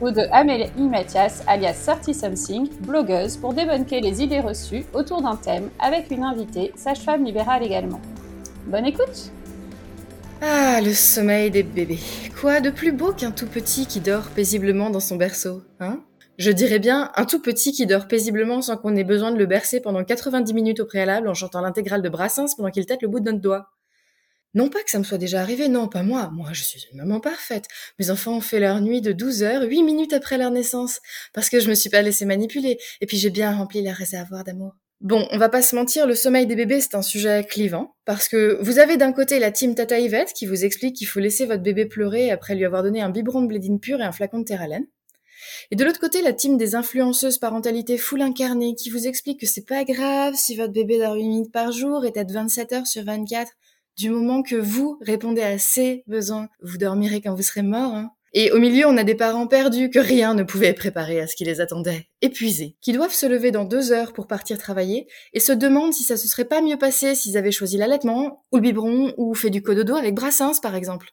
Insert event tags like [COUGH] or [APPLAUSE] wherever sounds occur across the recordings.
ou de Amélie Mathias, alias 30 Something, blogueuse, pour débunker les idées reçues autour d'un thème avec une invitée, sage-femme libérale également. Bonne écoute Ah, le sommeil des bébés. Quoi de plus beau qu'un tout petit qui dort paisiblement dans son berceau, hein? Je dirais bien un tout petit qui dort paisiblement sans qu'on ait besoin de le bercer pendant 90 minutes au préalable en chantant l'intégrale de Brassens pendant qu'il tête le bout de notre doigt. Non pas que ça me soit déjà arrivé, non, pas moi. Moi, je suis une maman parfaite. Mes enfants ont fait leur nuit de 12 heures, 8 minutes après leur naissance, parce que je me suis pas laissée manipuler, et puis j'ai bien rempli leur réservoir d'amour. Bon, on va pas se mentir, le sommeil des bébés, c'est un sujet clivant, parce que vous avez d'un côté la team Tata Yvette qui vous explique qu'il faut laisser votre bébé pleurer après lui avoir donné un biberon de blédine pure et un flacon de terralène. Et de l'autre côté, la team des influenceuses parentalité full incarnée qui vous explique que c'est pas grave si votre bébé dort 8 minutes par jour et peut-être 27 heures sur 24 du moment que vous répondez à ses besoins, vous dormirez quand vous serez mort. Hein. Et au milieu, on a des parents perdus que rien ne pouvait préparer à ce qui les attendait, épuisés, qui doivent se lever dans deux heures pour partir travailler et se demandent si ça se serait pas mieux passé s'ils avaient choisi l'allaitement, ou le biberon, ou fait du cododo avec Brassens, par exemple.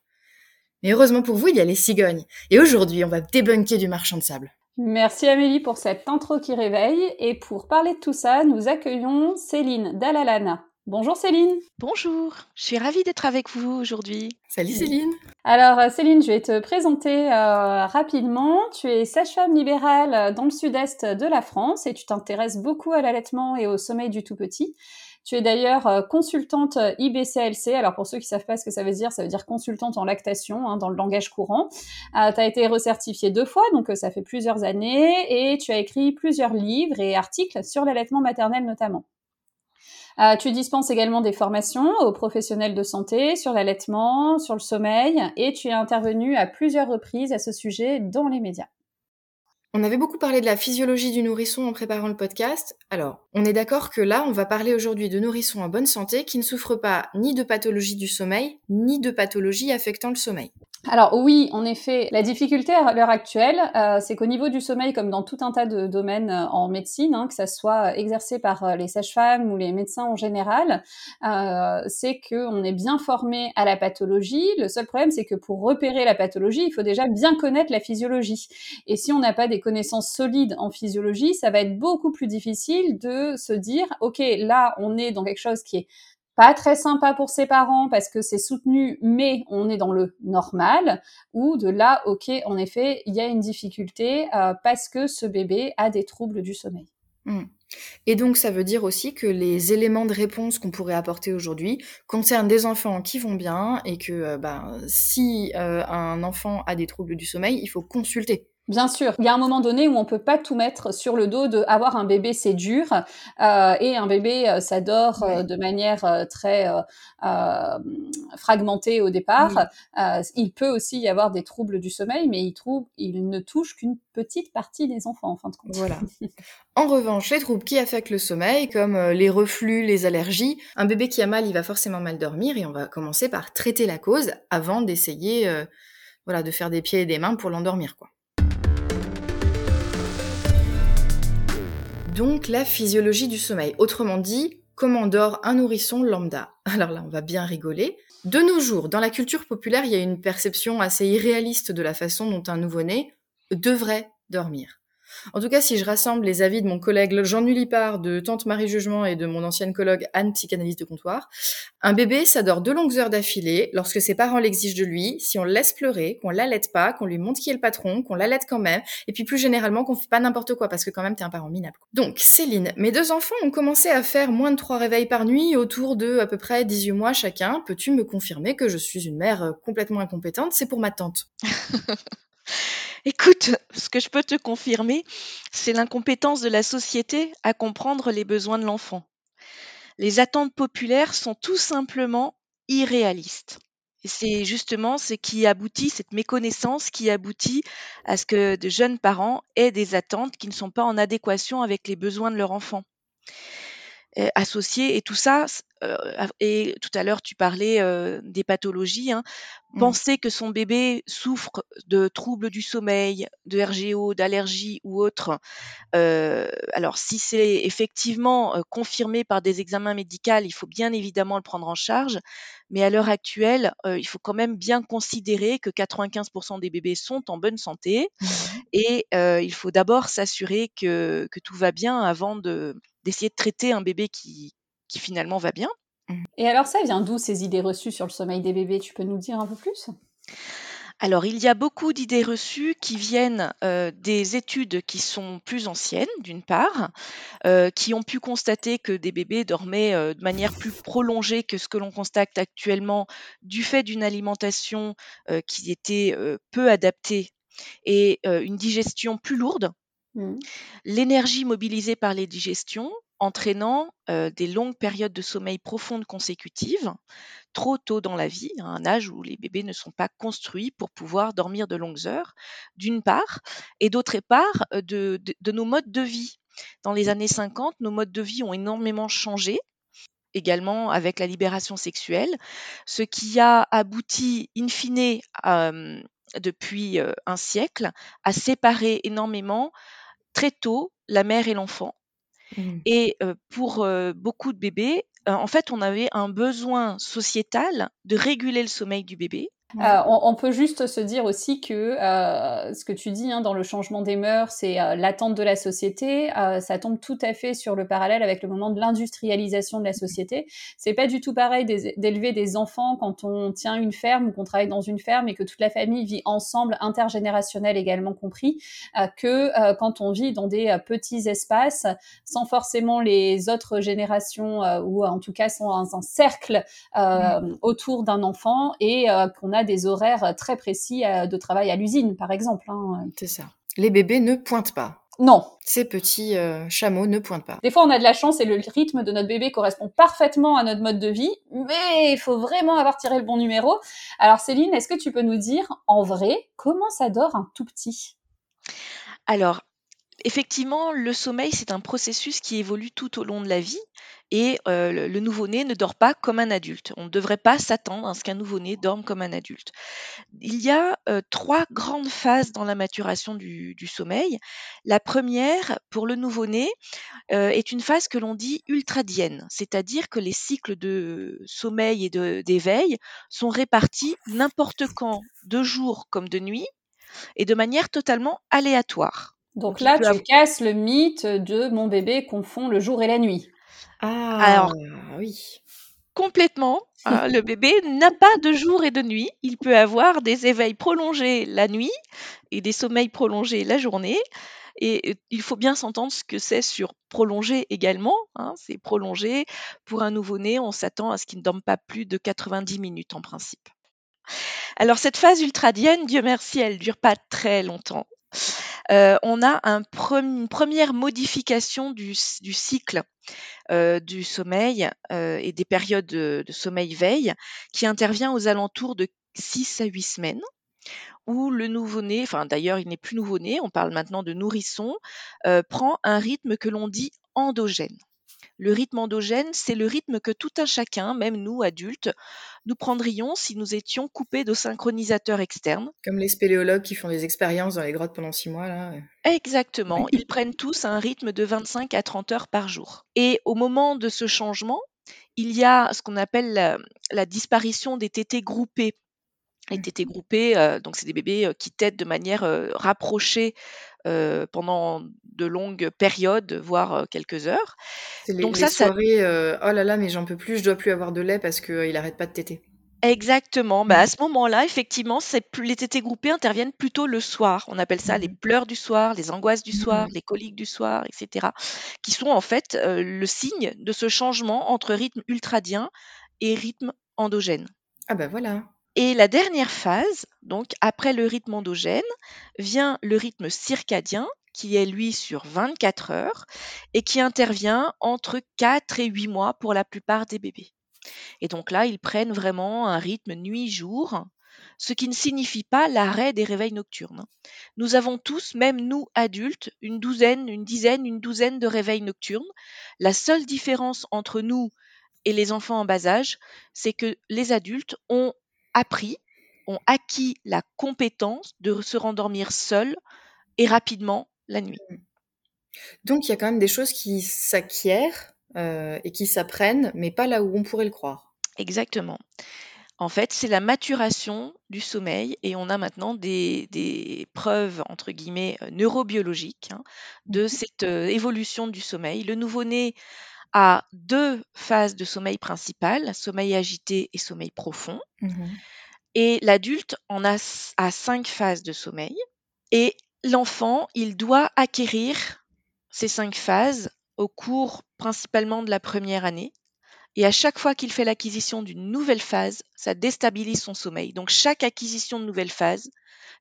Mais heureusement pour vous, il y a les cigognes. Et aujourd'hui, on va débunker du marchand de sable. Merci Amélie pour cette intro qui réveille. Et pour parler de tout ça, nous accueillons Céline Dalalana. Bonjour Céline. Bonjour, je suis ravie d'être avec vous aujourd'hui. Salut Céline. Alors euh, Céline, je vais te présenter euh, rapidement. Tu es sage-femme libérale dans le sud-est de la France et tu t'intéresses beaucoup à l'allaitement et au sommeil du tout petit. Tu es d'ailleurs euh, consultante IBCLC. Alors pour ceux qui savent pas ce que ça veut dire, ça veut dire consultante en lactation hein, dans le langage courant. tu as été recertifiée deux fois, donc ça fait plusieurs années, et tu as écrit plusieurs livres et articles sur l'allaitement maternel notamment. Euh, tu dispenses également des formations aux professionnels de santé sur l'allaitement, sur le sommeil, et tu es intervenu à plusieurs reprises à ce sujet dans les médias. On avait beaucoup parlé de la physiologie du nourrisson en préparant le podcast. Alors, on est d'accord que là, on va parler aujourd'hui de nourrissons en bonne santé qui ne souffrent pas ni de pathologie du sommeil, ni de pathologie affectant le sommeil. Alors oui, en effet, la difficulté à l'heure actuelle, euh, c'est qu'au niveau du sommeil, comme dans tout un tas de domaines euh, en médecine, hein, que ça soit exercé par euh, les sages-femmes ou les médecins en général, c'est qu'on est bien formé à la pathologie. Le seul problème, c'est que pour repérer la pathologie, il faut déjà bien connaître la physiologie. Et si on n'a pas des connaissances solides en physiologie, ça va être beaucoup plus difficile de se dire, OK, là, on est dans quelque chose qui est pas très sympa pour ses parents parce que c'est soutenu, mais on est dans le normal, ou de là, ok, en effet, il y a une difficulté euh, parce que ce bébé a des troubles du sommeil. Hmm. Et donc, ça veut dire aussi que les éléments de réponse qu'on pourrait apporter aujourd'hui concernent des enfants qui vont bien et que euh, ben, si euh, un enfant a des troubles du sommeil, il faut consulter. Bien sûr, il y a un moment donné où on peut pas tout mettre sur le dos de avoir un bébé c'est dur euh, et un bébé euh, ça dort euh, de manière euh, très fragmentée au départ. il peut aussi y avoir des troubles du sommeil, mais il, trouve, il ne touche qu'une petite partie des enfants en fin de compte. Voilà. [LAUGHS] en revanche, les troubles qui affectent le sommeil, comme les reflux, les allergies, un bébé qui a mal, il va forcément mal dormir et on va commencer par traiter la cause avant d'essayer, voilà, de faire des pieds et des mains pour l'endormir, quoi. Donc la physiologie du sommeil. Autrement dit, comment dort un nourrisson lambda? [LAUGHS] Alors là, on va bien rigoler. De nos jours, dans la culture populaire, il y a une perception assez irréaliste de la façon dont un nouveau-né devrait dormir. En tout cas, si je rassemble les avis de mon collègue Jean-Nuit Lipard, de Tante Marie Jugement et de mon ancienne colloque Anne, psychanalyste de comptoir, un bébé, ça dort deux longues heures d'affilée lorsque ses parents l'exigent de lui, si on le laisse pleurer, qu'on l'allaite pas, qu'on lui montre qui est le patron, qu'on l'allaite quand même, et puis plus généralement qu'on fait pas n'importe quoi parce que quand même t'es un parent minable. Donc, Céline, mes deux enfants ont commencé à faire moins de trois réveils par nuit autour de à peu près 18 mois chacun. Peux-tu me confirmer que je suis une mère euh, complètement incompétente? C'est pour ma tante. [LAUGHS] Écoute, ce que je peux te confirmer, c'est l'incompétence de la société à comprendre les besoins de l'enfant. Les attentes populaires sont tout simplement irréalistes. c'est justement ce qui aboutit, cette méconnaissance qui aboutit à ce que de jeunes parents aient des attentes qui ne sont pas en adéquation avec les besoins de leur enfant. Euh, associés et tout ça et tout à l'heure tu parlais euh, des pathologies hein. mmh. penser que son bébé souffre de troubles du sommeil de RGO d'allergies ou autres alors si c'est effectivement confirmé par des examens médicaux il faut bien évidemment le prendre en charge mais à l'heure actuelle il faut quand même bien considérer que 95% des bébés sont en bonne santé mmh. et il faut d'abord s'assurer que, que tout va bien avant de d'essayer de traiter un bébé qui, qui finalement va bien. Mmh. Et alors ça vient d'où ces idées reçues sur le sommeil des bébés? Tu peux nous dire un peu plus? Alors, il y a beaucoup d'idées reçues qui viennent euh, des études qui sont plus anciennes, d'une part, euh, qui ont pu constater que des bébés dormaient euh, de manière plus prolongée que ce que l'on constate actuellement du fait d'une alimentation qui était peu adaptée et une digestion plus lourde. Mmh. L'énergie mobilisée par les digestions entraînant des longues périodes de sommeil profondes consécutives, trop tôt dans la vie, à un âge où les bébés ne sont pas construits pour pouvoir dormir de longues heures, d'une part, et d'autre part, de, de, nos modes de vie. Dans les années 50, nos modes de vie ont énormément changé, également avec la libération sexuelle, ce qui a abouti, in fine, depuis un siècle, à séparer énormément très tôt la mère et l'enfant. Mmh. Et pour beaucoup de bébés, en fait, on avait un besoin sociétal de réguler le sommeil du bébé euh, on, peut juste se dire aussi que euh, ce que tu dis hein, dans le changement des mœurs, c'est euh, l'attente de la société. ça tombe tout à fait sur le parallèle avec le moment de l'industrialisation de la société. C'est pas du tout pareil d'élever des enfants quand on tient une ferme ou qu'on travaille dans une ferme et que toute la famille vit ensemble, intergénérationnel également compris, que quand on vit dans des petits espaces sans forcément les autres générations ou en tout cas sans un, cercle autour d'un enfant et qu'on a des horaires euh, très précis euh, de travail à l'usine, par exemple. Hein. C'est ça. Les bébés ne pointent pas. Non. Ces petits euh, chameaux ne pointent pas. Des fois, on a de la chance et le rythme de notre bébé correspond parfaitement à notre mode de vie, mais il faut vraiment avoir tiré le bon numéro. Alors, Céline, est-ce que tu peux nous dire, en vrai, comment ça dort un tout petit? Alors, effectivement, le sommeil, c'est un processus qui évolue tout au long de la vie et le, nouveau-né ne dort pas comme un adulte. On ne devrait pas s'attendre à ce qu'un nouveau-né dorme comme un adulte. Il y a trois grandes phases dans la maturation du, sommeil. La première, pour le nouveau-né, est une phase que l'on dit ultradienne, c'est-à-dire que les cycles de sommeil et d'éveil sont répartis n'importe quand, de jour comme de nuit, et de manière totalement aléatoire. Donc, là, tu casses le mythe de mon bébé confond le jour et la nuit. Ah, Alors, oui. Complètement. Hein, le [LAUGHS] bébé n'a pas de jour et de nuit. Il peut avoir des éveils prolongés la nuit et des sommeils prolongés la journée. Et il faut bien s'entendre ce que c'est sur prolongé également. Hein. c'est prolongé. Pour un nouveau-né, on s'attend à ce qu'il ne dorme pas plus de 90 minutes en principe. Alors cette phase ultradienne, Dieu merci, elle dure pas très longtemps. Euh, on a une première modification du, cycle euh, du sommeil euh, et des périodes de, sommeil-veille qui intervient aux alentours de 6 à 8 semaines où le nouveau-né, enfin d'ailleurs il n'est plus nouveau-né, on parle maintenant de nourrisson, prend un rythme que l'on dit endogène. Le rythme endogène, c'est le rythme que tout un chacun, même nous adultes, nous prendrions si nous étions coupés de synchronisateurs externes. Comme les spéléologues qui font des expériences dans les grottes pendant six mois, là. Exactement. Ils prennent tous un rythme de 25 à 30 heures par jour. Et au moment de ce changement, il y a ce qu'on appelle la, disparition des tétés groupés. Les tétés groupés, euh, donc c'est des bébés euh, qui têtent de manière euh, rapprochée pendant de longues périodes, voire quelques heures. Les, Donc ça, soirées, oh là là, mais j'en peux plus, je dois plus avoir de lait parce qu'il il arrête pas de téter. Exactement. Bah, à ce moment-là, effectivement, les tétés groupés interviennent plutôt le soir. On appelle ça les mmh pleurs du soir, les angoisses du soir, mmh les coliques du soir, etc., qui sont en fait le signe de ce changement entre rythme ultradien et rythme endogène. Ah bah voilà. Et la dernière phase, donc après le rythme endogène, vient le rythme circadien, qui est lui sur 24 heures et qui intervient entre 4 et 8 mois pour la plupart des bébés. Et donc là, ils prennent vraiment un rythme nuit-jour, ce qui ne signifie pas l'arrêt des réveils nocturnes. Nous avons tous, même nous adultes, une douzaine, une dizaine, une douzaine de réveils nocturnes. La seule différence entre nous et les enfants en bas âge, c'est que les adultes ont appris, ont acquis la compétence de se rendormir seuls et rapidement la nuit. Donc il y a quand même des choses qui s'acquièrent euh, et qui s'apprennent, mais pas là où on pourrait le croire. Exactement. En fait, c'est la maturation du sommeil et on a maintenant des, preuves, entre guillemets, euh, neurobiologiques hein, de mmh cette euh, évolution du sommeil. Le nouveau-né a deux phases de sommeil principales, sommeil agité et sommeil profond. Mmh et l'adulte en a à cinq phases de sommeil. Et l'enfant, il doit acquérir ces cinq phases au cours principalement de la première année. Et à chaque fois qu'il fait l'acquisition d'une nouvelle phase, ça déstabilise son sommeil. Donc chaque acquisition de nouvelle phase,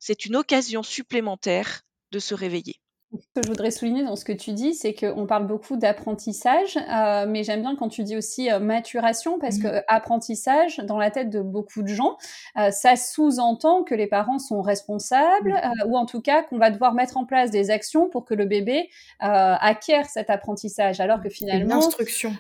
c'est une occasion supplémentaire de se réveiller. Ce que je voudrais souligner dans ce que tu dis, c'est qu'on parle beaucoup d'apprentissage, euh, mais j'aime bien quand tu dis aussi euh, maturation, parce mmh. que apprentissage, dans la tête de beaucoup de gens, euh, ça sous-entend que les parents sont responsables, mmh. ou en tout cas qu'on va devoir mettre en place des actions pour que le bébé acquiert cet apprentissage, alors que finalement, une instruction.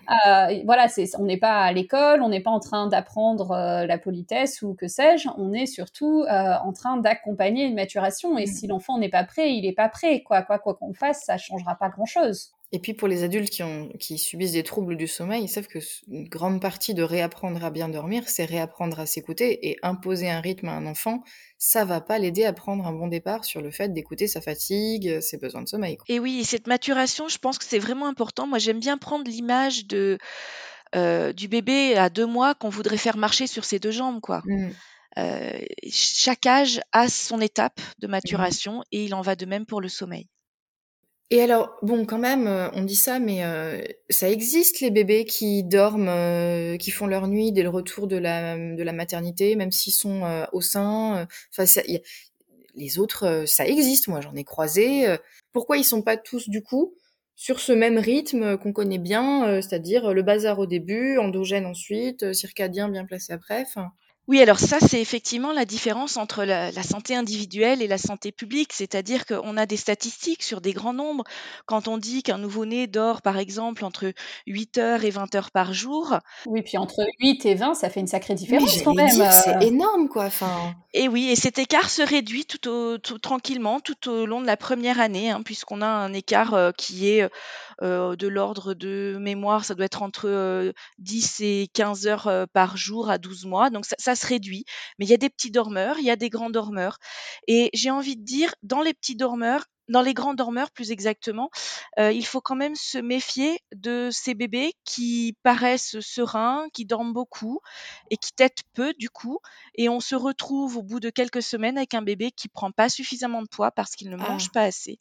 voilà, c'est, on n'est pas à l'école, on n'est pas en train d'apprendre la politesse ou que sais-je, on est surtout en train d'accompagner une maturation. Et mmh. si l'enfant n'est pas prêt, il n'est pas prêt, quoi, quoi quoi qu'on fasse, ça changera pas grand-chose. Et puis pour les adultes qui, ont, qui subissent des troubles du sommeil, ils savent que une grande partie de réapprendre à bien dormir, c'est réapprendre à s'écouter et imposer un rythme à un enfant, ça va pas l'aider à prendre un bon départ sur le fait d'écouter sa fatigue, ses besoins de sommeil. Et oui, cette maturation, je pense que c'est vraiment important. Moi, j'aime bien prendre l'image de euh, du bébé à deux mois qu'on voudrait faire marcher sur ses deux jambes, quoi. Mmh. Euh, chaque âge a son étape de mmh. maturation et il en va de même pour le sommeil. Et alors, bon, quand même, euh, on dit ça, mais euh, ça existe les bébés qui dorment, euh, qui font leur nuit dès le retour de la, de la maternité, même s'ils sont au sein. Enfin, les autres, ça existe. Moi, j'en ai croisé. pourquoi ils sont pas tous du coup sur ce même rythme qu'on connaît bien, c'est-à-dire le bazar au début, endogène ensuite, circadien bien placé après. Enfin, oui, alors ça, c'est effectivement la différence entre la, santé individuelle et la santé publique, c'est-à-dire qu'on a des statistiques sur des grands nombres. Quand on dit qu'un nouveau-né dort, par exemple, entre 8 heures et 20 heures par jour. Oui, puis entre 8 et 20, ça fait une sacrée différence quand même. C'est euh. énorme, quoi. Enfin... Et oui, et cet écart se réduit tout, tranquillement tout au long de la première année, hein, puisqu'on a un écart euh, qui est euh, de l'ordre de mémoire, ça doit être entre 10 et 15 heures par jour à 12 mois. Donc ça, ça se réduit. Mais il y a des petits dormeurs, il y a des grands dormeurs. Et j'ai envie de dire, dans les petits dormeurs, dans les grands dormeurs plus exactement, euh, il faut quand même se méfier de ces bébés qui paraissent sereins, qui dorment beaucoup et qui têtent peu du coup. Et on se retrouve au bout de quelques semaines avec un bébé qui prend pas suffisamment de poids parce qu'il ne mange ah. pas assez.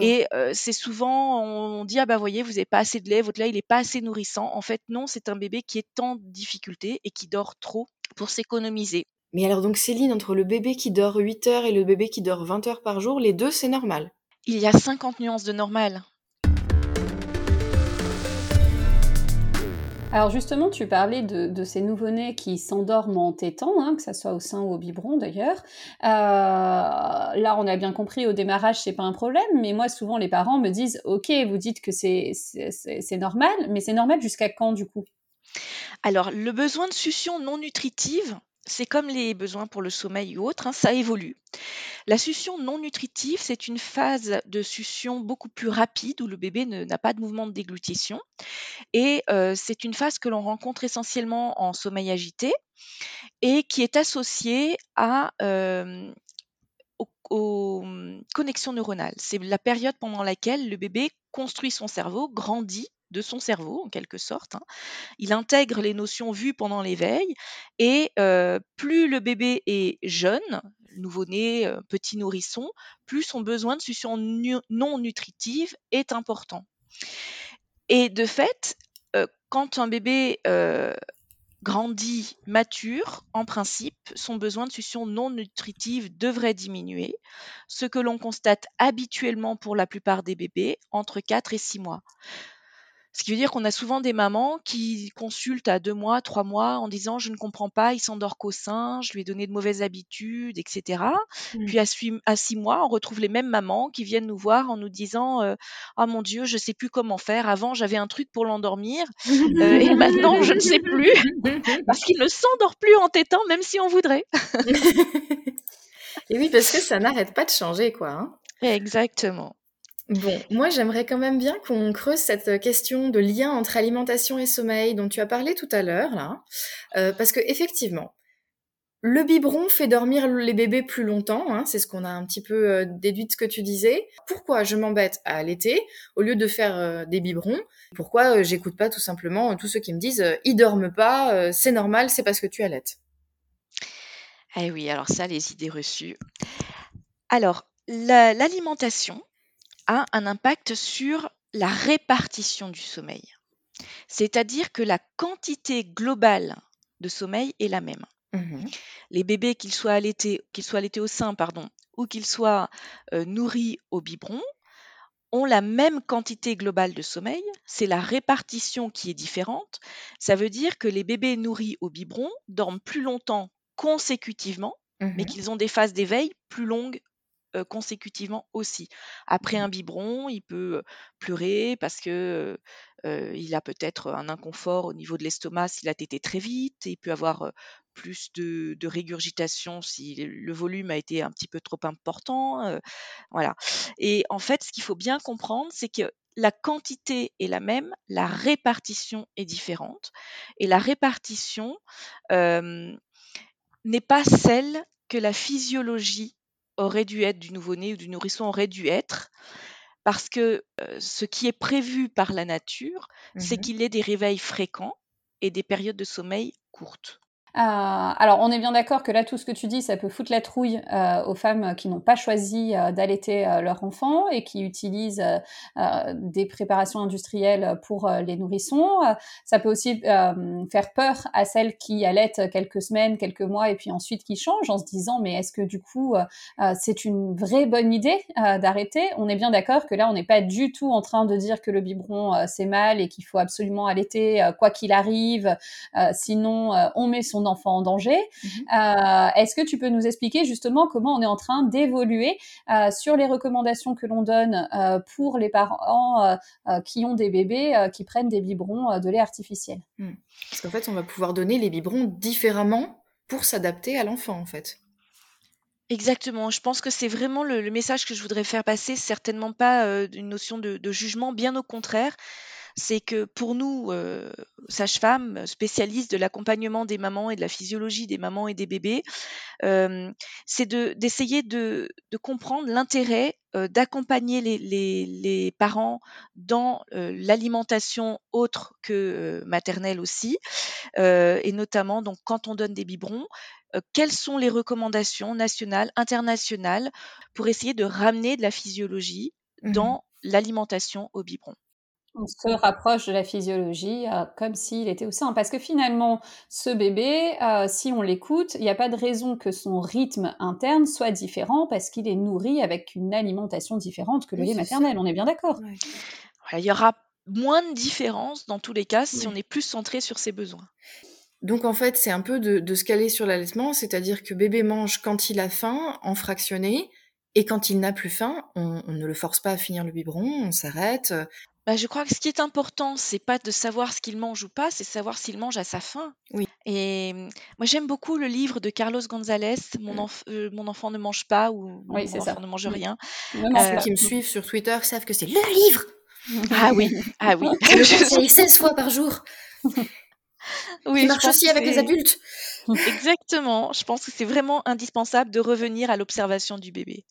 Et euh, c'est souvent, on dit, ah bah voyez, vous n'avez pas assez de lait, votre lait, il n'est pas assez nourrissant. En fait, non, c'est un bébé qui est en difficulté et qui dort trop pour s'économiser. Mais alors donc Céline, entre le bébé qui dort 8 heures et le bébé qui dort 20 heures par jour, les deux c'est normal? Il y a 50 nuances de normal. Alors justement, tu parlais de, ces nouveau-nés qui s'endorment en tétant, hein, que ce soit au sein ou au biberon d'ailleurs. Euh, là, on a bien compris au démarrage, c'est pas un problème, mais moi souvent les parents me disent, ok, vous dites que c'est normal, mais c'est normal jusqu'à quand du coup? Alors, le besoin de succion non nutritive, c'est comme les besoins pour le sommeil ou autre, hein, ça évolue. La succion non nutritive, c'est une phase de succion beaucoup plus rapide où le bébé n'a pas de mouvement de déglutition. Et euh, c'est une phase que l'on rencontre essentiellement en sommeil agité et qui est associée euh, aux connexions neuronales. C'est la période pendant laquelle le bébé construit son cerveau, grandit de son cerveau, en quelque sorte. Hein. Il intègre les notions vues pendant l'éveil et plus le bébé est jeune, nouveau-né, petit nourrisson, plus son besoin de succion non nutritive est important. Et de fait, quand un bébé grandit, mature, en principe, son besoin de succion non nutritive devrait diminuer, ce que l'on constate habituellement pour la plupart des bébés entre 4 et 6 mois. Ce qui veut dire qu'on a souvent des mamans qui consultent à deux mois, trois mois en disant je ne comprends pas, il s'endort qu'au sein, je lui ai donné de mauvaises habitudes, etc. Mmh. Puis à, six mois, on retrouve les mêmes mamans qui viennent nous voir en nous disant oh mon Dieu, je sais plus comment faire. Avant j'avais un truc pour l'endormir euh, et maintenant je ne sais plus [LAUGHS] parce qu'il ne s'endort plus en tétant même si on voudrait. et oui, parce que ça n'arrête pas de changer quoi. Hein. Exactement. Bon, moi j'aimerais quand même bien qu'on creuse cette question de lien entre alimentation et sommeil dont tu as parlé tout à l'heure là, euh, parce que effectivement, le biberon fait dormir les bébés plus longtemps, hein, c'est ce qu'on a un petit peu euh, déduit de ce que tu disais. Pourquoi je m'embête à allaiter au lieu de faire euh, des biberons? Pourquoi j'écoute pas tout simplement tous ceux qui me disent ils dorment pas, c'est normal, c'est parce que tu allaites Eh oui, alors ça, les idées reçues. Alors, l'alimentation, a un impact sur la répartition du sommeil. C'est-à-dire que la quantité globale de sommeil est la même. Mmh Les bébés, qu'ils soient allaités, qu'ils soient allaités au sein, pardon, ou qu'ils soient euh, nourris au biberon, ont la même quantité globale de sommeil. C'est la répartition qui est différente. Ça veut dire que les bébés nourris au biberon dorment plus longtemps consécutivement, mais mmh qu'ils ont des phases d'éveil plus longues consécutivement aussi. Après un biberon, il peut pleurer parce que il a peut-être un inconfort au niveau de l'estomac s'il a tété très vite. il peut avoir plus de, régurgitation si le volume a été un petit peu trop important. voilà. Et en fait, ce qu'il faut bien comprendre, c'est que la quantité est la même, la répartition est différente. Et la répartition n'est pas celle que la physiologie aurait dû être du nouveau-né ou du nourrisson aurait dû être parce que ce qui est prévu par la nature, c'est mmh qu'il ait des réveils fréquents et des périodes de sommeil courtes. Euh, alors, on est bien d'accord que là, tout ce que tu dis, ça peut foutre la trouille euh, aux femmes qui n'ont pas choisi euh, d'allaiter leur enfant et qui utilisent des préparations industrielles pour les nourrissons. ça peut aussi faire peur à celles qui allaitent quelques semaines, quelques mois et puis ensuite qui changent en se disant mais est-ce que du coup c'est une vraie bonne idée d'arrêter? On est bien d'accord que là, on n'est pas du tout en train de dire que le biberon c'est mal et qu'il faut absolument allaiter quoi qu'il arrive, sinon on met son enfant en danger. Mhm. Euh, est-ce que tu peux nous expliquer justement comment on est en train d'évoluer euh, sur les recommandations que l'on donne euh, pour les parents qui ont des bébés qui prennent des biberons de lait artificiel? Hmm. Parce qu'en fait, on va pouvoir donner les biberons différemment pour s'adapter à l'enfant, en fait. Exactement. Je pense que c'est vraiment le, message que je voudrais faire passer, certainement pas une notion de, jugement, bien au contraire c'est que pour nous, euh, sages-femmes, spécialistes de l'accompagnement des mamans et de la physiologie des mamans et des bébés, euh, c'est d'essayer de, comprendre l'intérêt euh, d'accompagner les, parents dans l'alimentation autre que maternelle aussi, et notamment donc quand on donne des biberons, quelles sont les recommandations nationales, internationales pour essayer de ramener de la physiologie mmh dans l'alimentation au biberon? On se rapproche de la physiologie euh, comme s'il était au sein. Parce que finalement, ce bébé, euh, si on l'écoute, il n'y a pas de raison que son rythme interne soit différent parce qu'il est nourri avec une alimentation différente que le lait maternel. On est bien d'accord. il y aura moins de différence dans tous les cas si on est plus centré sur ses besoins. Donc en fait, c'est un peu de, se caler sur l'allaitement, c'est-à-dire que bébé mange quand il a faim, en fractionné, et quand il n'a plus faim, on, on, ne le force pas à finir le biberon, on s'arrête. Bah, je crois que ce qui est important, c'est pas de savoir ce qu'il mange ou pas, c'est savoir s'il mange à sa faim. Oui. Et moi, j'aime beaucoup le livre de Carlos Gonzalez, Mon, mmh. euh, mon enfant ne mange pas ou Mon enfant ne mange rien. Ceux qui me suivent sur Twitter savent que c'est le livre. Ah oui, ah oui. [LAUGHS] Je le conseille 16 fois par jour. [LAUGHS] Oui, Il marche aussi avec les adultes. Exactement. Je pense que c'est vraiment indispensable de revenir à l'observation du bébé.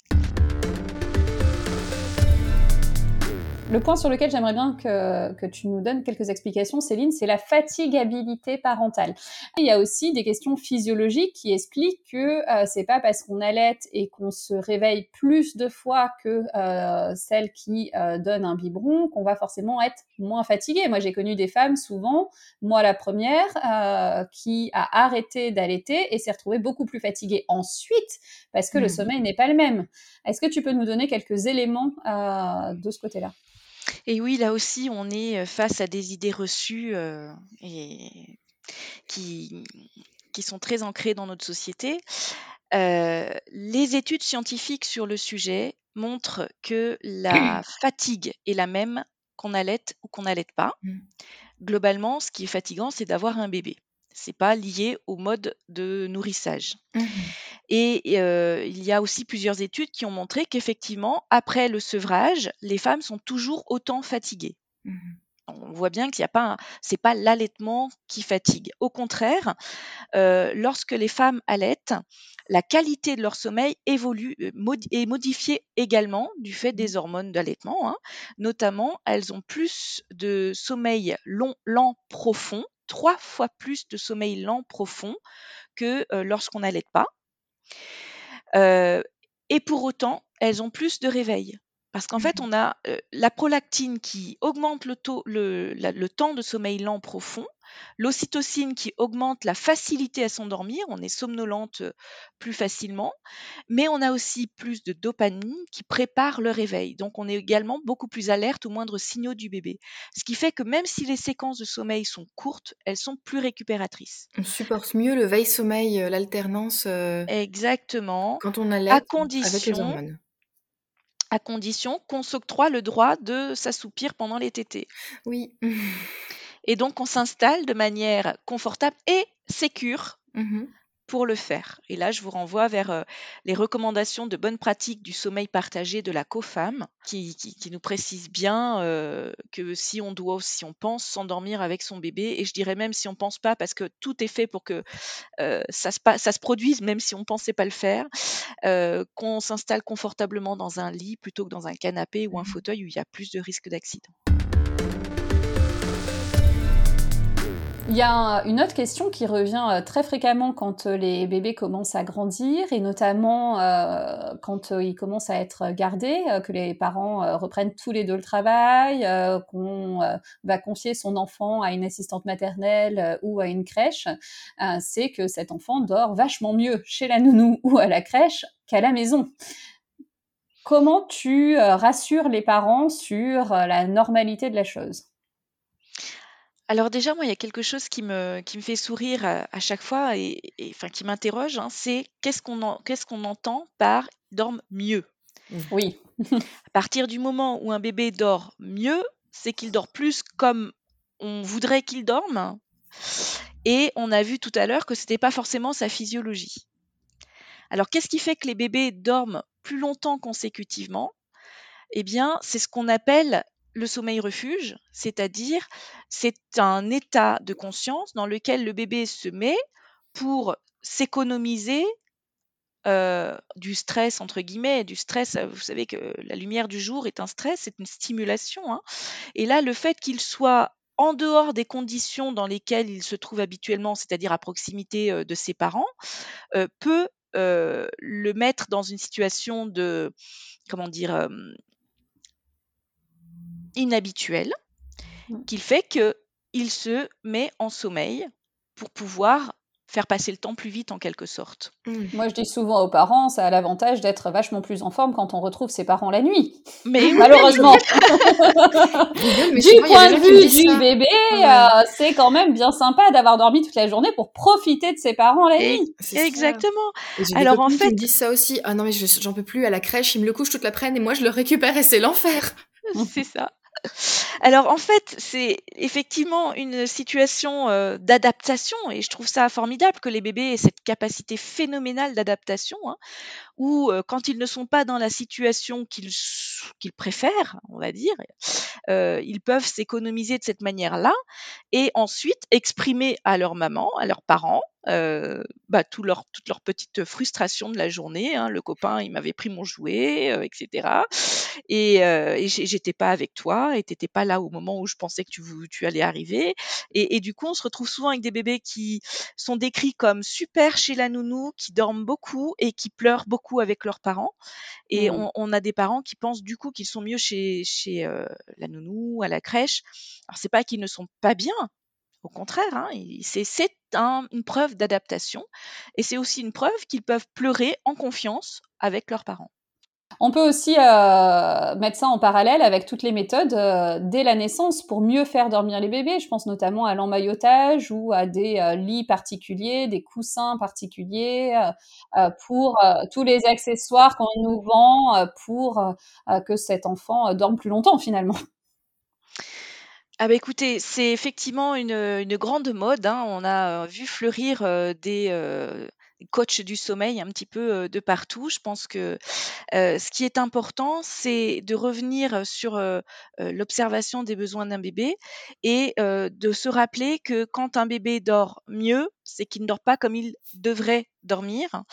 Le point sur lequel j'aimerais bien que, que, tu nous donnes quelques explications, Céline, c'est la fatigabilité parentale. Il y a aussi des questions physiologiques qui expliquent que euh, c'est pas parce qu'on allait et qu'on se réveille plus de fois que euh, celle qui euh, donne un biberon qu'on va forcément être moins fatigué. Moi, j'ai connu des femmes souvent, moi la première, qui a arrêté d'allaiter et s'est retrouvée beaucoup plus fatiguée ensuite parce que le mmh. sommeil n'est pas le même. Est-ce que tu peux nous donner quelques éléments de ce côté-là? Et oui, là aussi, on est face à des idées reçues et qui, qui sont très ancrées dans notre société. les études scientifiques sur le sujet montrent que la [COUGHS] fatigue est la même qu'on allait ou qu'on n'allait pas. Mmh. Globalement, ce qui est fatigant, c'est d'avoir un bébé. C'est pas lié au mode de nourrissage. Mmh et il y a aussi plusieurs études qui ont montré qu'effectivement, après le sevrage, les femmes sont toujours autant fatiguées. Mmh on voit bien qu'il n'y a pas, c'est pas l'allaitement qui fatigue. Au contraire, lorsque les femmes allaitent, la qualité de leur sommeil évolue, est modifiée également du fait des mmh. hormones d'allaitement. Hein. Notamment, elles ont plus de sommeil long, lent, profond, trois fois plus de sommeil lent, profond que lorsqu'on n'allaite pas. Et pour autant, elles ont plus de réveil. Parce qu'en fait, mmh on a la prolactine qui augmente le, taux, le, le temps de sommeil lent profond, l'ocytocine qui augmente la facilité à s'endormir, on est somnolente plus facilement, mais on a aussi plus de dopamine qui prépare le réveil. Donc on est également beaucoup plus alerte aux moindres signaux du bébé. Ce qui fait que même si les séquences de sommeil sont courtes, elles sont plus récupératrices. On supporte mieux le veille-sommeil, l'alternance. Exactement. Quand on a à condition, avec les hormones à condition qu'on s'octroie le droit de s'assoupir pendant les tétés. Oui. Et donc on s'installe de manière confortable et sécure mmh pour le faire. Et là, je vous renvoie vers euh, les recommandations de bonnes pratiques du sommeil partagé de la COFAM, qui, qui, nous précise bien euh, que si on doit, si on pense s'endormir avec son bébé, et je dirais même si on pense pas, parce que tout est fait pour que euh, ça, se, ça se produise, même si on pensait pas le faire, qu'on s'installe confortablement dans un lit plutôt que dans un canapé ou un mmh fauteuil où il y a plus de risques d'accident. Il y a une autre question qui revient euh, très fréquemment quand euh, les bébés commencent à grandir et notamment euh, quand ils commencent à être gardés, que les parents reprennent tous les deux le travail, qu'on va confier son enfant à une assistante maternelle ou à une crèche, c'est que cet enfant dort vachement mieux chez la nounou [LAUGHS] ou à la crèche qu'à la maison. Comment tu rassures les parents sur la normalité de la chose? Alors déjà, moi, il y a quelque chose qui me, qui me fait sourire à, chaque fois et, enfin qui m'interroge, hein, c'est qu'est-ce qu'on qu'est-ce qu'on entend par dorme mieux. Oui. À partir du moment où un bébé dort mieux, c'est qu'il dort plus comme on voudrait qu'il dorme. Et on a vu tout à l'heure que ce n'était pas forcément sa physiologie. Alors, qu'est-ce qui fait que les bébés dorment plus longtemps consécutivement? Eh bien, c'est ce qu'on appelle le sommeil refuge, c'est-à-dire c'est un état de conscience dans lequel le bébé se met pour s'économiser euh, du stress entre guillemets, du stress. Vous savez que la lumière du jour est un stress, c'est une stimulation. Hein. Et là, le fait qu'il soit en dehors des conditions dans lesquelles il se trouve habituellement, c'est-à-dire à proximité euh, de ses parents, euh, peut le mettre dans une situation de comment dire inhabituel qu'il fait qu'il se met en sommeil pour pouvoir faire passer le temps plus vite en quelque sorte. Mmh. Moi, je dis souvent aux parents, ça a l'avantage d'être vachement plus en forme quand on retrouve ses parents la nuit. Mais malheureusement, [LAUGHS] du point de vue du bébé, euh, c'est quand même bien sympa d'avoir dormi toute la journée pour profiter de ses parents la nuit. Exactement. Alors en fait, ils me disent ça aussi. Ah non mais j'en peux plus à la crèche, ils me le couchent toute l'après-midi et moi je le récupère et c'est l'enfer. [LAUGHS] c'est ça. Alors en fait, c'est effectivement une situation euh, d'adaptation et je trouve ça formidable que les bébés aient cette capacité phénoménale d'adaptation, hein, où euh, quand ils ne sont pas dans la situation qu'ils préfèrent, on va dire, euh, ils peuvent s'économiser de cette manière-là et ensuite exprimer à leur maman, à leurs parents, euh, bah, tout leur, toute leur petite frustration de la journée. Hein. Le copain, il m'avait pris mon jouet, euh, etc. Et, euh, et j'étais pas avec toi, et t'étais pas là au moment où je pensais que tu, tu allais arriver. Et, et, du coup, on se retrouve souvent avec des bébés qui sont décrits comme super chez la nounou, qui dorment beaucoup et qui pleurent beaucoup avec leurs parents. Et mmh. on, on, a des parents qui pensent du coup qu'ils sont mieux chez, chez euh, la nounou, à la crèche. Alors c'est pas qu'ils ne sont pas bien, au contraire, hein, c'est une preuve d'adaptation et c'est aussi une preuve qu'ils peuvent pleurer en confiance avec leurs parents. On peut aussi euh, mettre ça en parallèle avec toutes les méthodes euh, dès la naissance pour mieux faire dormir les bébés. Je pense notamment à l'emmaillotage ou à des euh, lits particuliers, des coussins particuliers, pour tous les accessoires qu'on nous vend pour que cet enfant dorme plus longtemps finalement. Ah bah écoutez, c'est effectivement une, une grande mode. Hein. On a vu fleurir des, coach du sommeil un petit peu de partout. Je pense que ce qui est important, c'est de revenir sur l'observation des besoins d'un bébé et de se rappeler que quand un bébé dort mieux, c'est qu'il ne dort pas comme il devrait dormir.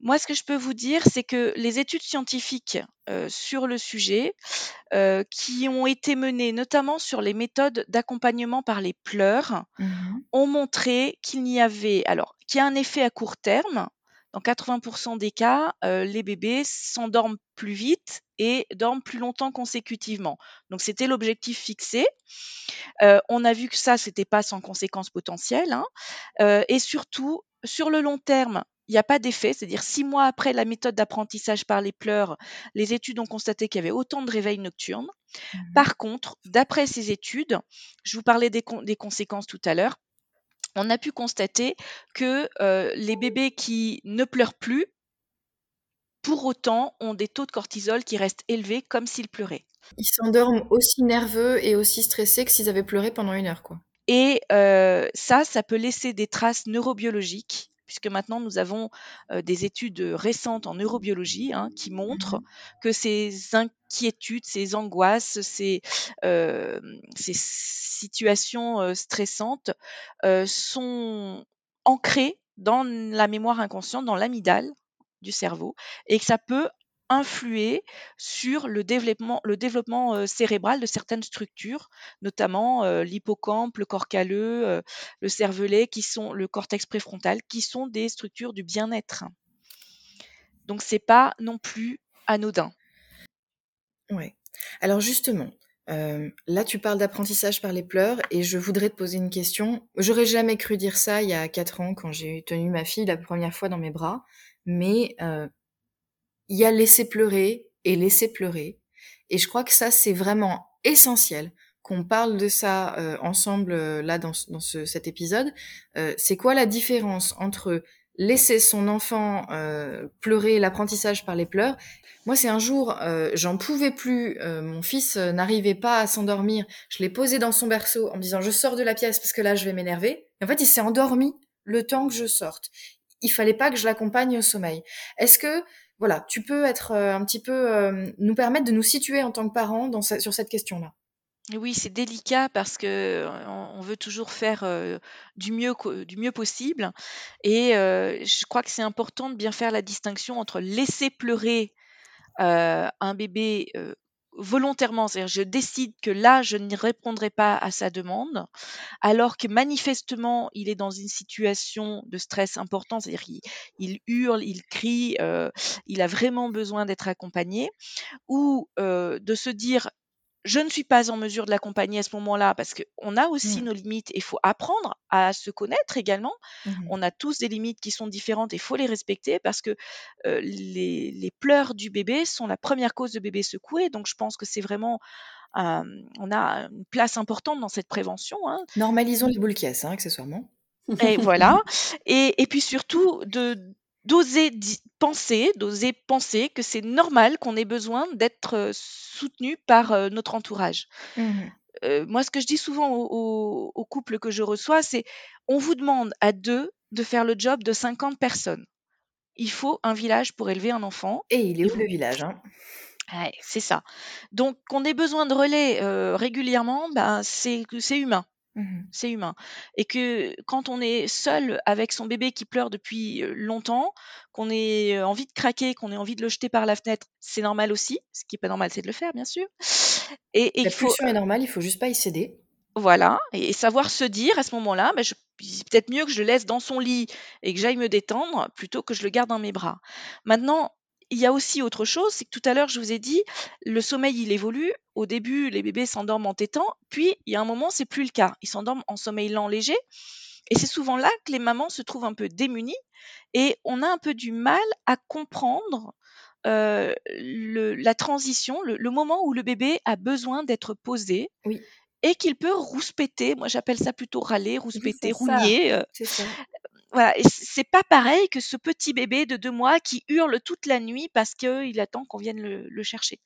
Moi, ce que je peux vous dire, c'est que les études scientifiques sur le sujet, qui ont été menées notamment sur les méthodes d'accompagnement par les pleurs, mmh ont montré qu'il n'y avait alors qu'il y a un effet à court terme. Dans 80% des cas, les bébés s'endorment plus vite et dorment plus longtemps consécutivement. Donc c'était l'objectif fixé. on a vu que ça, c'était pas sans conséquences potentielles. Hein. et surtout, sur le long terme, il n'y a pas d'effet, c'est-à-dire six mois après la méthode d'apprentissage par les pleurs, les études ont constaté qu'il y avait autant de réveils nocturnes. Mmh par contre, d'après ces études, je vous parlais des, conséquences tout à l'heure, on a pu constater que euh, les bébés qui ne pleurent plus, pour autant, ont des taux de cortisol qui restent élevés comme s'ils pleuraient. Ils s'endorment aussi nerveux et aussi stressés que s'ils avaient pleuré pendant une heure, quoi. Et euh, ça, ça peut laisser des traces neurobiologiques puisque maintenant nous avons des études récentes en neurobiologie hein, qui montrent mmh que ces inquiétudes, ces angoisses, ces, ces situations stressantes sont ancrées dans la mémoire inconsciente, dans l'amygdale du cerveau, et que ça peut influer sur le développement, le développement cérébral de certaines structures, notamment l'hippocampe, le corps calleux, le cervelet, qui sont le cortex préfrontal, qui sont des structures du bien-être. Donc c'est pas non plus anodin. Ouais. Alors justement, là, tu parles d'apprentissage par les pleurs et je voudrais te poser une question. J'aurais jamais cru dire ça il y a quatre ans quand j'ai tenu ma fille la première fois dans mes bras, mais il y a laisser pleurer et laisser pleurer. Et je crois que ça, c'est vraiment essentiel qu'on parle de ça euh, ensemble euh, là dans, dans ce, cet épisode. Euh, c'est quoi la différence entre laisser son enfant pleurer l'apprentissage par les pleurs? Moi, c'est un jour, j'en pouvais plus, mon fils n'arrivait pas à s'endormir. Je l'ai posé dans son berceau en me disant je sors de la pièce parce que là, je vais m'énerver. En fait, il s'est endormi le temps que je sorte. Il fallait pas que je l'accompagne au sommeil. Est-ce que voilà, tu peux être euh, un petit peu euh, nous permettre de nous situer en tant que parents sur cette question-là. Oui, c'est délicat parce que on veut toujours faire du mieux du mieux possible et je crois que c'est important de bien faire la distinction entre laisser pleurer un bébé volontairement, c'est-à-dire je décide que là, je n'y répondrai pas à sa demande, alors que manifestement, il est dans une situation de stress important, c'est-à-dire il hurle, il crie, euh, il a vraiment besoin d'être accompagné, ou euh, de se dire je ne suis pas en mesure de l'accompagner à ce moment-là parce qu'on a aussi mmh. nos limites et il faut apprendre à se connaître également. Mmh On a tous des limites qui sont différentes et il faut les respecter parce que les, pleurs du bébé sont la première cause de bébé secoué. Donc je pense que c'est vraiment... on a une place importante dans cette prévention. Hein. Normalisons les boules caisses, hein, accessoirement. Et voilà. [LAUGHS] Et, et puis surtout, de, d'oser penser, d'oser penser que c'est normal qu'on ait besoin d'être soutenu par notre entourage. Mmh moi, ce que je dis souvent aux, couples que je reçois, c'est on vous demande à deux de faire le job de 50 personnes. Il faut un village pour élever un enfant. Et il est où le village hein? C'est ça. Donc, qu'on ait besoin de relais régulièrement, ben, c'est humain. Mmh c'est humain. Et que quand on est seul avec son bébé qui pleure depuis longtemps, qu'on ait envie de craquer, qu'on ait envie de le jeter par la fenêtre, c'est normal aussi. Ce qui est pas normal, c'est de le faire, bien sûr. Et, et la pulsion est normale, il faut juste pas y céder. Voilà, et savoir se dire à ce moment-là, bah, c'est peut-être mieux que je le laisse dans son lit et que j'aille me détendre plutôt que je le garde dans mes bras. Maintenant, il y a aussi autre chose, c'est que tout à l'heure, je vous ai dit, le sommeil, il évolue. Au début, les bébés s'endorment en tétant, puis il y a un moment, c'est plus le cas. Ils s'endorment en sommeil lent, léger. Et c'est souvent là que les mamans se trouvent un peu démunies et on a un peu du mal à comprendre la transition, le, moment où le bébé a besoin d'être posé. Et qu'il peut rouspéter, moi j'appelle ça plutôt râler, rouspéter, rougner. c'est ça. Voilà, c'est pas pareil que ce petit bébé de deux mois qui hurle toute la nuit parce qu'il attend qu'on vienne le chercher.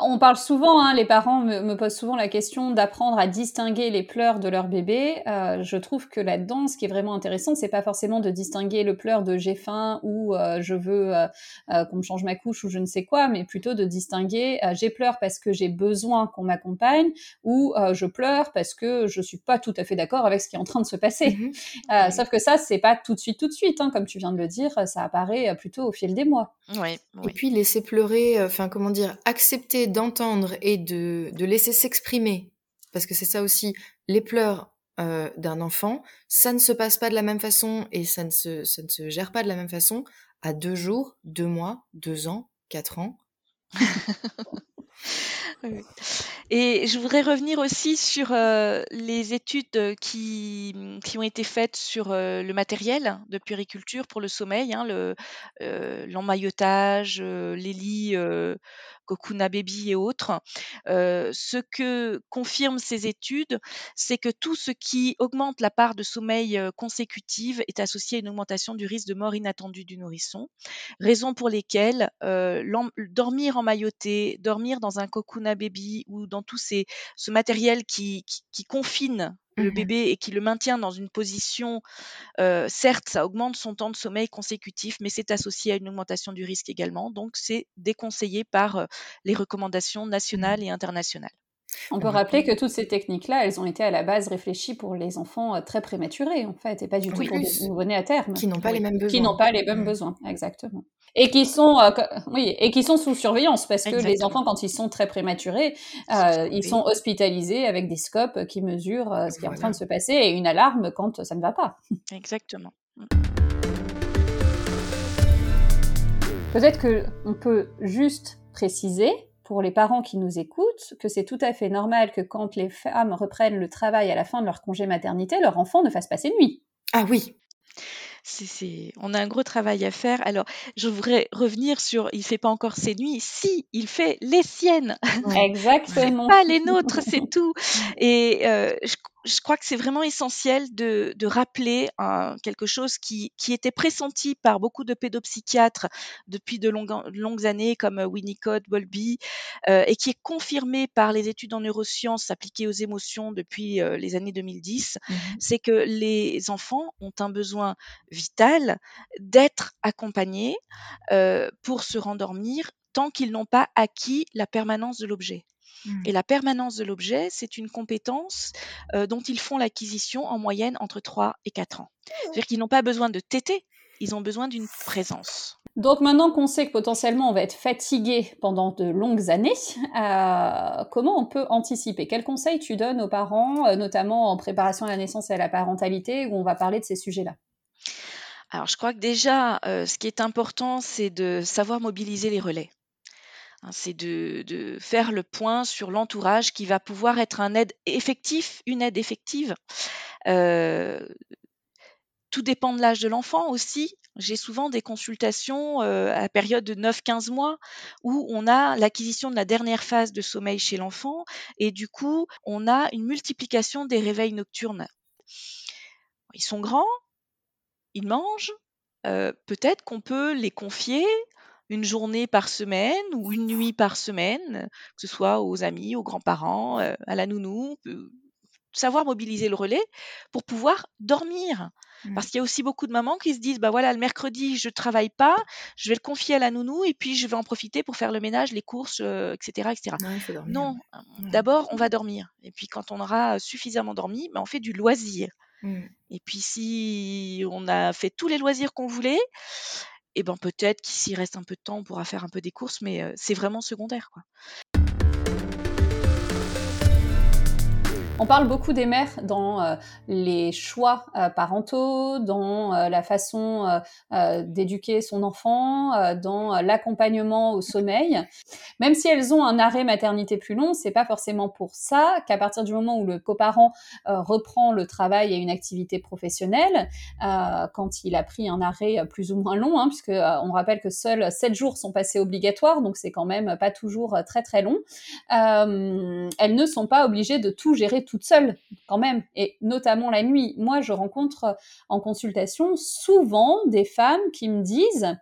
On parle souvent, hein, les parents me, posent souvent la question d'apprendre à distinguer les pleurs de leur bébé. Euh, je trouve que là-dedans, ce qui est vraiment intéressant, c'est pas forcément de distinguer le pleur de j'ai faim ou euh, je veux euh, qu'on me change ma couche ou je ne sais quoi, mais plutôt de distinguer j'ai pleure parce que j'ai besoin qu'on m'accompagne ou je pleure parce que je suis pas tout à fait d'accord avec ce qui est en train de se passer. Mhm. Sauf que ça, c'est pas tout de suite, tout de suite, hein, comme tu viens de le dire, ça apparaît plutôt au fil des mois. Et puis laisser pleurer, enfin comment dire, accepter d'entendre et de, laisser s'exprimer, parce que c'est ça aussi, les pleurs euh, d'un enfant, ça ne se passe pas de la même façon et ça ne, se, ça ne se gère pas de la même façon à deux jours, deux mois, deux ans, quatre ans. [LAUGHS] Et je voudrais revenir aussi sur euh, les études qui, qui, ont été faites sur euh, le matériel de puériculture pour le sommeil, hein, le, l'emmaillotage, les lits Kokuna Baby et autres. ce que confirment ces études, c'est que tout ce qui augmente la part de sommeil consécutive est associé à une augmentation du risque de mort inattendue du nourrisson, raison pour lesquelles dormir en mailloté, dormir dans un Kokuna Baby ou dans tout ce matériel qui, qui confine le mmh bébé et qui le maintient dans une position, certes, ça augmente son temps de sommeil consécutif, mais c'est associé à une augmentation du risque également. Donc, c'est déconseillé par les recommandations nationales et internationales. On peut rappeler que toutes ces techniques-là, elles ont été à la base réfléchies pour les enfants très prématurés, en fait, et pas du tout pour les nouveau-nés à terme. Qui n'ont pas les mêmes besoins. Qui n'ont pas les mêmes mmh. besoins, exactement et qui sont euh, oui et qui sont sous surveillance parce que les enfants quand ils sont très prématurés euh, ils sont hospitalisés avec des scopes qui mesurent euh, ce qui est en train de se passer et une alarme quand ça ne va pas. Exactement. Peut-être que on peut juste préciser pour les parents qui nous écoutent que c'est tout à fait normal que quand les femmes reprennent le travail à la fin de leur congé maternité, leur enfant ne fasse pas ses nuits. Ah oui c'est, on a un gros travail à faire. Alors, je voudrais revenir sur, il fait pas encore ses nuits. Si, il fait les siennes. Exactement. pas les nôtres, c'est tout. Et euh, je, je crois que c'est vraiment essentiel de, de rappeler hein, quelque chose qui, qui, était pressenti par beaucoup de pédopsychiatres depuis de longues, longues années, comme Winnicott, Bowlby, euh, et qui est confirmé par les études en neurosciences appliquées aux émotions depuis euh, les années 2010, mmh c'est que les enfants ont un besoin vital d'être accompagnés euh, pour se rendormir tant qu'ils n'ont pas acquis la permanence de l'objet. Mmh. Et la permanence de l'objet, c'est une compétence dont ils font l'acquisition en moyenne entre 3 et 4 ans. C'est-à-dire qu'ils n'ont pas besoin de téter, ils ont besoin d'une présence. Donc maintenant qu'on sait que potentiellement on va être fatigué pendant de longues années, euh, comment on peut anticiper? Quels conseils tu donnes aux parents, notamment en préparation à la naissance et à la parentalité, où on va parler de ces sujets-là? Alors je crois que déjà, ce qui est important, c'est de savoir mobiliser les relais. Hein, c'est de, faire le point sur l'entourage qui va pouvoir être un aide effectif, une aide effective. Euh, tout dépend de l'âge de l'enfant aussi. J'ai souvent des consultations euh, à période de 9-15 mois où on a l'acquisition de la dernière phase de sommeil chez l'enfant et du coup, on a une multiplication des réveils nocturnes. Ils sont grands, ils mangent, euh, peut-être qu'on peut les confier une journée par semaine ou une nuit par semaine, que ce soit aux amis, aux grands-parents, euh, à la nounou, savoir mobiliser le relais pour pouvoir dormir. Mmh. Parce qu'il y a aussi beaucoup de mamans qui se disent, bah voilà, le mercredi, je travaille pas, je vais le confier à la nounou et puis je vais en profiter pour faire le ménage, les courses, etc., euh, etc. non, d'abord, on va dormir. Et puis quand on aura suffisamment dormi, bah, on fait du loisir. Mmh. Et puis si on a fait tous les loisirs qu'on voulait, et ben peut-être qu'il reste un peu de temps, on pourra faire un peu des courses, mais c'est vraiment secondaire. Quoi. On parle beaucoup des mères dans euh, les choix euh, parentaux, dans euh, la façon d'éduquer son enfant, dans l'accompagnement au sommeil. Même si elles ont un arrêt maternité plus long, c'est pas forcément pour ça qu'à partir du moment où le coparent reprend le travail et une activité professionnelle, quand il a pris un arrêt plus ou moins long, hein, puisque on rappelle que seuls 7 jours sont passés obligatoires, donc c'est quand même pas toujours très très long. elles ne sont pas obligées de tout gérer toute seule quand même, et notamment la nuit. Moi, je rencontre en consultation souvent des femmes qui me disent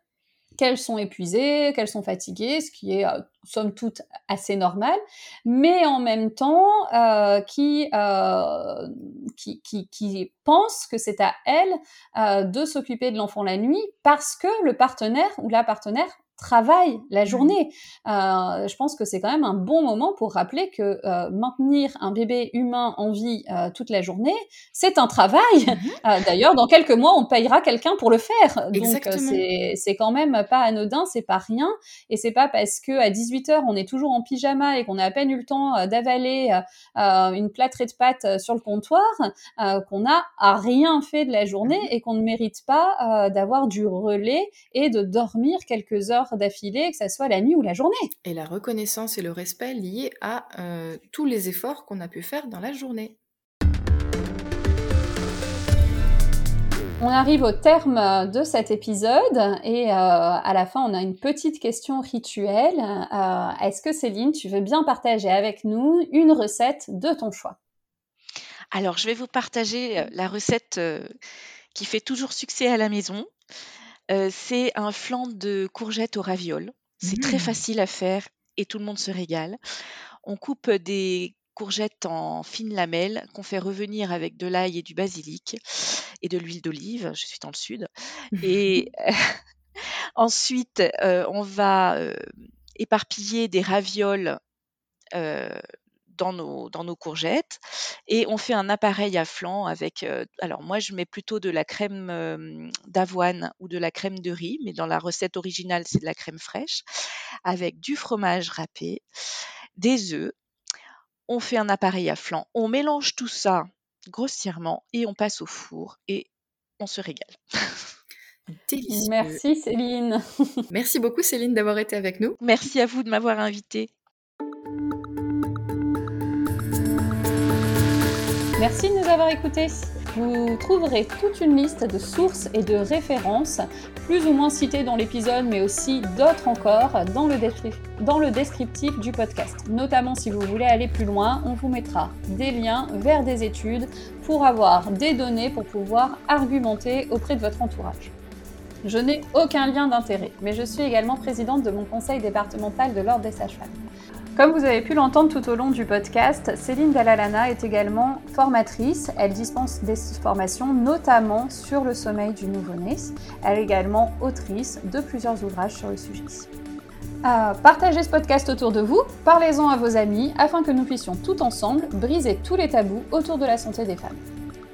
qu'elles sont épuisées, qu'elles sont fatiguées, ce qui est euh, somme toute assez normal, mais en même temps euh, qui, euh, qui, qui, qui, pensent que c'est à elles de s'occuper de l'enfant la nuit parce que le partenaire ou la partenaire travail la mmh. journée. Euh, je pense que c'est quand même un bon moment pour rappeler que euh, maintenir un bébé humain en vie euh, toute la journée, c'est un travail. Mmh. [LAUGHS] D'ailleurs, dans quelques mois, on payera quelqu'un pour le faire. Donc c'est quand même pas anodin, c'est pas rien, et c'est pas parce que à 18 h on est toujours en pyjama et qu'on a à peine eu le temps d'avaler une plâtrée de pâtes sur le comptoir qu'on a à rien fait de la journée mmh. et qu'on ne mérite pas d'avoir du relais et de dormir quelques heures d'affilée, que ce soit la nuit ou la journée. Et la reconnaissance et le respect liés à euh, tous les efforts qu'on a pu faire dans la journée. On arrive au terme de cet épisode et euh, à la fin, on a une petite question rituelle. Euh, est-ce que Céline, tu veux bien partager avec nous une recette de ton choix? Alors, je vais vous partager la recette qui fait toujours succès à la maison c'est un flan de courgettes au ravioles. C'est très mmh. facile à faire et tout le monde se régale. On coupe des courgettes en fines lamelles qu'on fait revenir avec de l'ail et du basilic et de l'huile d'olive. Je suis dans le sud et [LAUGHS] ensuite, on va, éparpiller des ravioles, dans nos, dans nos courgettes et on fait un appareil à flanc avec, euh, alors moi je mets plutôt de la crème d'avoine ou de la crème de riz, mais dans la recette originale c'est de la crème fraîche, avec du fromage râpé, des œufs. On fait un appareil à flanc, on mélange tout ça grossièrement et on passe au four et on se régale. [LAUGHS] Délicieux. Merci Céline. [LAUGHS] Merci beaucoup Céline d'avoir été avec nous. Merci à vous de m'avoir invité. Merci de nous avoir écoutés. Vous trouverez toute une liste de sources et de références, plus ou moins citées dans l'épisode, mais aussi d'autres encore dans le, descriptif du podcast. Notamment si vous voulez aller plus loin, on vous mettra des liens vers des études pour avoir des données pour pouvoir argumenter auprès de votre entourage. Je n'ai aucun lien d'intérêt, mais je suis également présidente de mon conseil départemental de l'Ordre des sages-femmes. Comme vous avez pu l'entendre tout au long du podcast, Céline Dalalana est également formatrice. Elle dispense des formations notamment sur le sommeil du nouveau-né. Elle est également autrice de plusieurs ouvrages sur le sujet. Partagez ce podcast autour de vous, parlez-en à vos amis afin que nous puissions tout ensemble briser tous les tabous autour de la santé des femmes.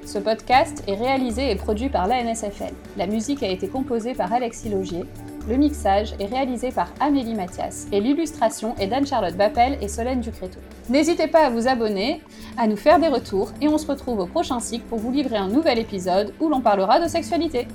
Ce podcast est réalisé et produit par l'ANSFL. La musique a été composée par Alexis Logier. Le mixage est réalisé par Amélie Mathias et l'illustration est d'Anne-Charlotte Bappel et Solène Ducréto. N'hésitez pas à vous abonner, à nous faire des retours et on se retrouve au prochain cycle pour vous livrer un nouvel épisode où l'on parlera de sexualité.